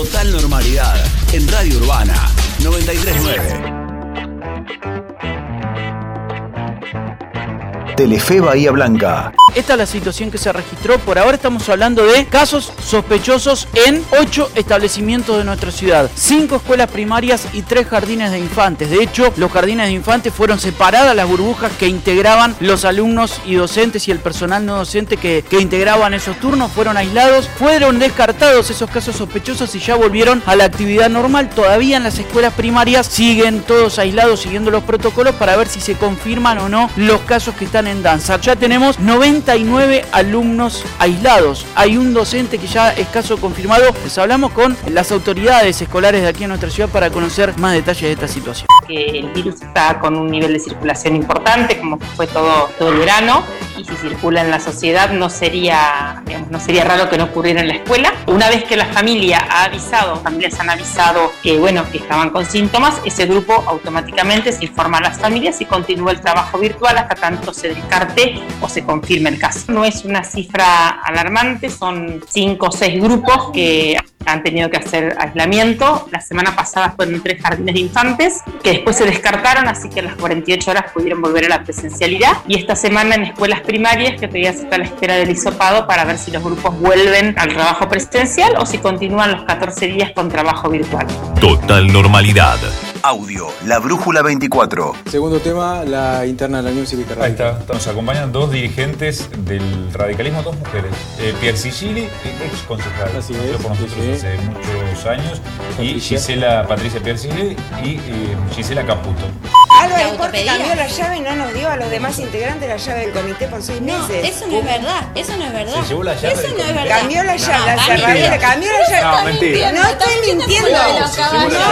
Total normalidad en Radio Urbana 939. Telefe Bahía Blanca. Esta es la situación que se registró. Por ahora estamos hablando de casos sospechosos en ocho establecimientos de nuestra ciudad. Cinco escuelas primarias y tres jardines de infantes. De hecho, los jardines de infantes fueron separadas las burbujas que integraban los alumnos y docentes y el personal no docente que, que integraban esos turnos. Fueron aislados. Fueron descartados esos casos sospechosos y ya volvieron a la actividad normal. Todavía en las escuelas primarias siguen todos aislados siguiendo los protocolos para ver si se confirman o no los casos que están en Ya tenemos 99 alumnos aislados. Hay un docente que ya es caso confirmado. Les hablamos con las autoridades escolares de aquí en nuestra ciudad para conocer más detalles de esta situación. el virus está con un nivel de circulación importante, como fue todo, todo el verano, y si circula en la sociedad no sería, digamos, no sería raro que no ocurriera en la escuela. Una vez que la familia ha avisado, familias han avisado que, bueno, que estaban con síntomas, ese grupo automáticamente se informa a las familias y continúa el trabajo virtual hasta tanto se descarte o se confirme el caso. No es una cifra alarmante, son cinco o seis grupos que han tenido que hacer aislamiento. La semana pasada fueron tres jardines de infantes que después se descartaron, así que a las 48 horas pudieron volver a la presencialidad. Y esta semana en escuelas primarias que todavía se está a la espera del hisopado para ver si los grupos vuelven al trabajo presencial o si continúan los 14 días con trabajo virtual. Total normalidad. Audio, La Brújula 24. Segundo tema, la interna de la Unión Cívica Ahí está. Nos acompañan dos dirigentes del radicalismo, dos mujeres. Eh, Pierre Sigili, ex concejal, Así es, por nosotros sí, sí. hace muchos años, y Patricia. Gisela, Patricia Pierre Sigili y eh, Gisela Caputo. Álvaro cambió la llave y no nos dio a los demás integrantes la llave del comité por seis No, meses. eso no es verdad, eso no es verdad. Se llevó la llave Eso no es verdad. Cambió la llave, No, la cerradura, cambió la llave. No, mentira. No estoy mintiendo. No,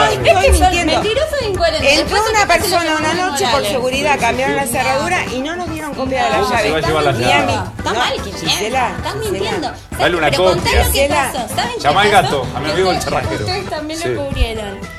estoy mintiendo. Mentiroso e incoherente. Entró una persona una noche por seguridad, cambiaron la cerradura y no nos dieron copia de la llave. Está mal que Estás mintiendo. Dale una copia. contá lo que Gisela. pasó. ¿Saben qué Llama al gato, a mi amigo el charrajero. Ustedes también lo cubrieron.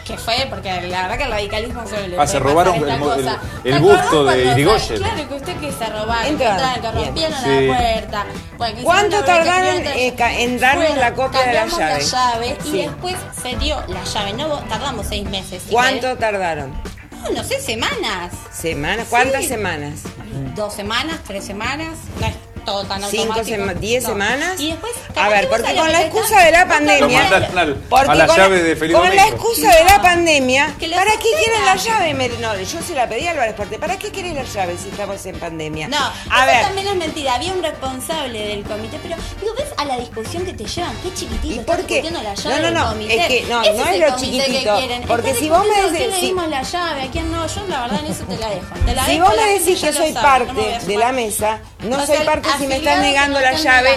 Que fue porque la verdad que el radicalismo le Ah, se puede robaron pasar el el- ¿Te el acordás busto de Irigoyen? Claro que usted que se robaron, que Entraron. entraron, que rompieron Sí. la puerta. Bueno, ¿Cuánto tardaron, eh, en darnos Bueno, la copia de la llave? la llave y después se dio la llave. No tardamos seis meses. ¿sí? ¿Cuánto tardaron? No, no sé, semanas. ¿Semanas? ¿Cuántas Sí. semanas? Dos semanas, tres semanas. No es todo tan ¿Cinco automático. sema- diez No. semanas? Y después, A ver, porque con la excusa de la pandemia- Porque a la con llave de Felipe Con la excusa de la pandemia, ¿para qué quieren la llave? Me- no, yo se la pedí a Álvarez Corte. ¿Para qué querés la llave si estamos en pandemia? No, a eso ver. también es mentira. Había un responsable del comité, pero digo, ¿ves a la discusión que te llevan? Qué chiquitito. ¿Y por qué? discutiendo la llave No, no, no, comité. es que no, Ese no es es el lo chiquitito, quieren. porque si vos me decís- ¿A quién si- le dimos la llave? ¿A quién no? Yo la verdad en eso te la dejo. Si vos me decís que soy parte de la mesa, no soy parte si me están negando la llave.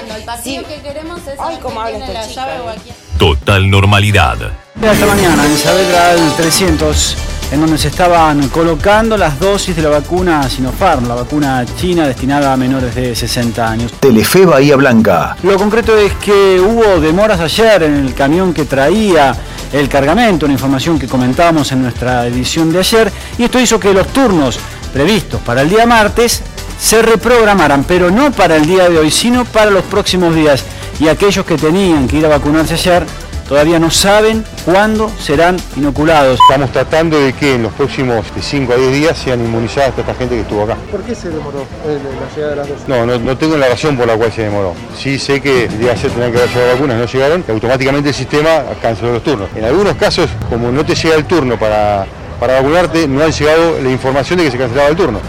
El que queremos es Ay, cómo habla esta la chica. Total normalidad. Esta mañana en Saavedra 300, en donde se estaban colocando las dosis de la vacuna Sinopharm, la vacuna china destinada a menores de 60 años. Telefe Bahía Blanca. Lo concreto es que hubo demoras ayer en el camión que traía el cargamento, una información que comentábamos en nuestra edición de ayer, y esto hizo que los turnos previstos para el día martes se reprogramaran, pero no para el día de hoy, sino para los próximos días. Y aquellos que tenían que ir a vacunarse ayer todavía no saben cuándo serán inoculados. Estamos tratando de que en los próximos 5 a 10 días sean inmunizadas toda esta gente que estuvo acá. ¿Por qué se demoró la llegada de las dosis? No, no, no tengo la razón por la cual se demoró. Sí sé que el día ayer tenían que haber llegado vacunas, no llegaron, y automáticamente el sistema canceló los turnos. En algunos casos, como no te llega el turno para, para vacunarte, no han llegado la información de que se cancelaba el turno.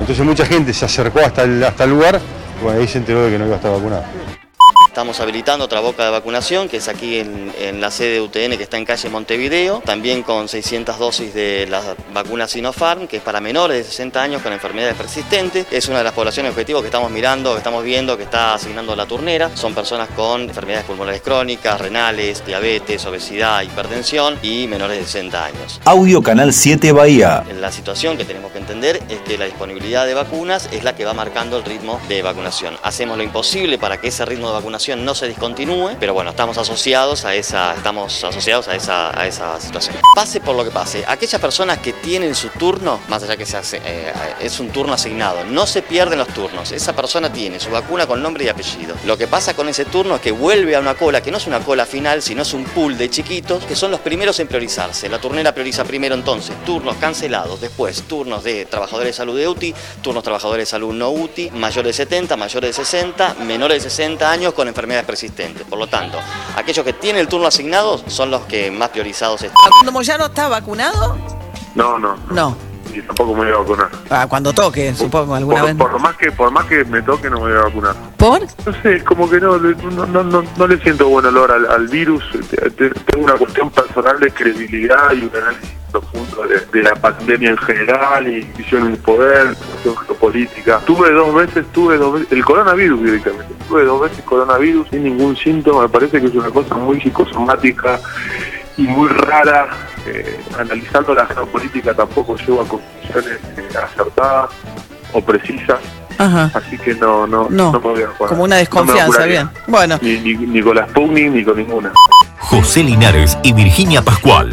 Entonces mucha gente se acercó hasta el, hasta el lugar y bueno, ahí se enteró de que no iba a estar vacunado. Estamos habilitando otra boca de vacunación, que es aquí en, en la sede de UTN, que está en calle Montevideo, también con 600 dosis de la vacuna Sinopharm, que es para menores de 60 años con enfermedades persistentes. Es una de las poblaciones objetivos que estamos mirando, que estamos viendo, que está asignando la turnera. Son personas con enfermedades pulmonares crónicas, renales, diabetes, obesidad, hipertensión y menores de 60 años. Audio Canal 7 Bahía. La situación que tenemos entender es que la disponibilidad de vacunas es la que va marcando el ritmo de vacunación. Hacemos lo imposible para que ese ritmo de vacunación no se discontinúe, pero bueno, estamos asociados a esa, estamos asociados a esa, a esa situación. Pase por lo que pase, aquellas personas que tienen su turno, más allá que se hace, eh, es un turno asignado, no se pierden los turnos. Esa persona tiene su vacuna con nombre y apellido. Lo que pasa con ese turno es que vuelve a una cola, que no es una cola final, sino es un pool de chiquitos que son los primeros en priorizarse. La turnera prioriza primero entonces turnos cancelados, después turnos de trabajadores de salud de UTI, turnos trabajadores de salud no UTI, mayores de 70, mayores de 60, menores de 60 años con enfermedades persistentes. Por lo tanto, aquellos que tienen el turno asignado son los que más priorizados están. ¿Facundo Moyano está vacunado? No, no. No. Y tampoco me voy a vacunar. Ah, cuando toque, supongo, alguna Por, vez. por más que por más que me toque no me voy a vacunar. ¿Por? No sé, como que no, no, no, no, no le siento buen olor al, al virus. Te- te- Tengo una cuestión personal de credibilidad y un análisis profundo de, de la pandemia en general y visión del poder, cuestión geopolítica. Tuve dos veces, tuve dos veces, el coronavirus directamente. Tuve dos veces coronavirus sin ningún síntoma. Me parece que es una cosa muy psicosomática y muy rara. Eh, analizando la geopolítica tampoco llego a conclusiones eh, acertadas o precisas. Ajá. Así que no, no, No, no me voy a jugar. Como una desconfianza, bien. Bueno. Ni, ni, ni con la Sputnik ni con ninguna. José Linares y Virginia Pascual.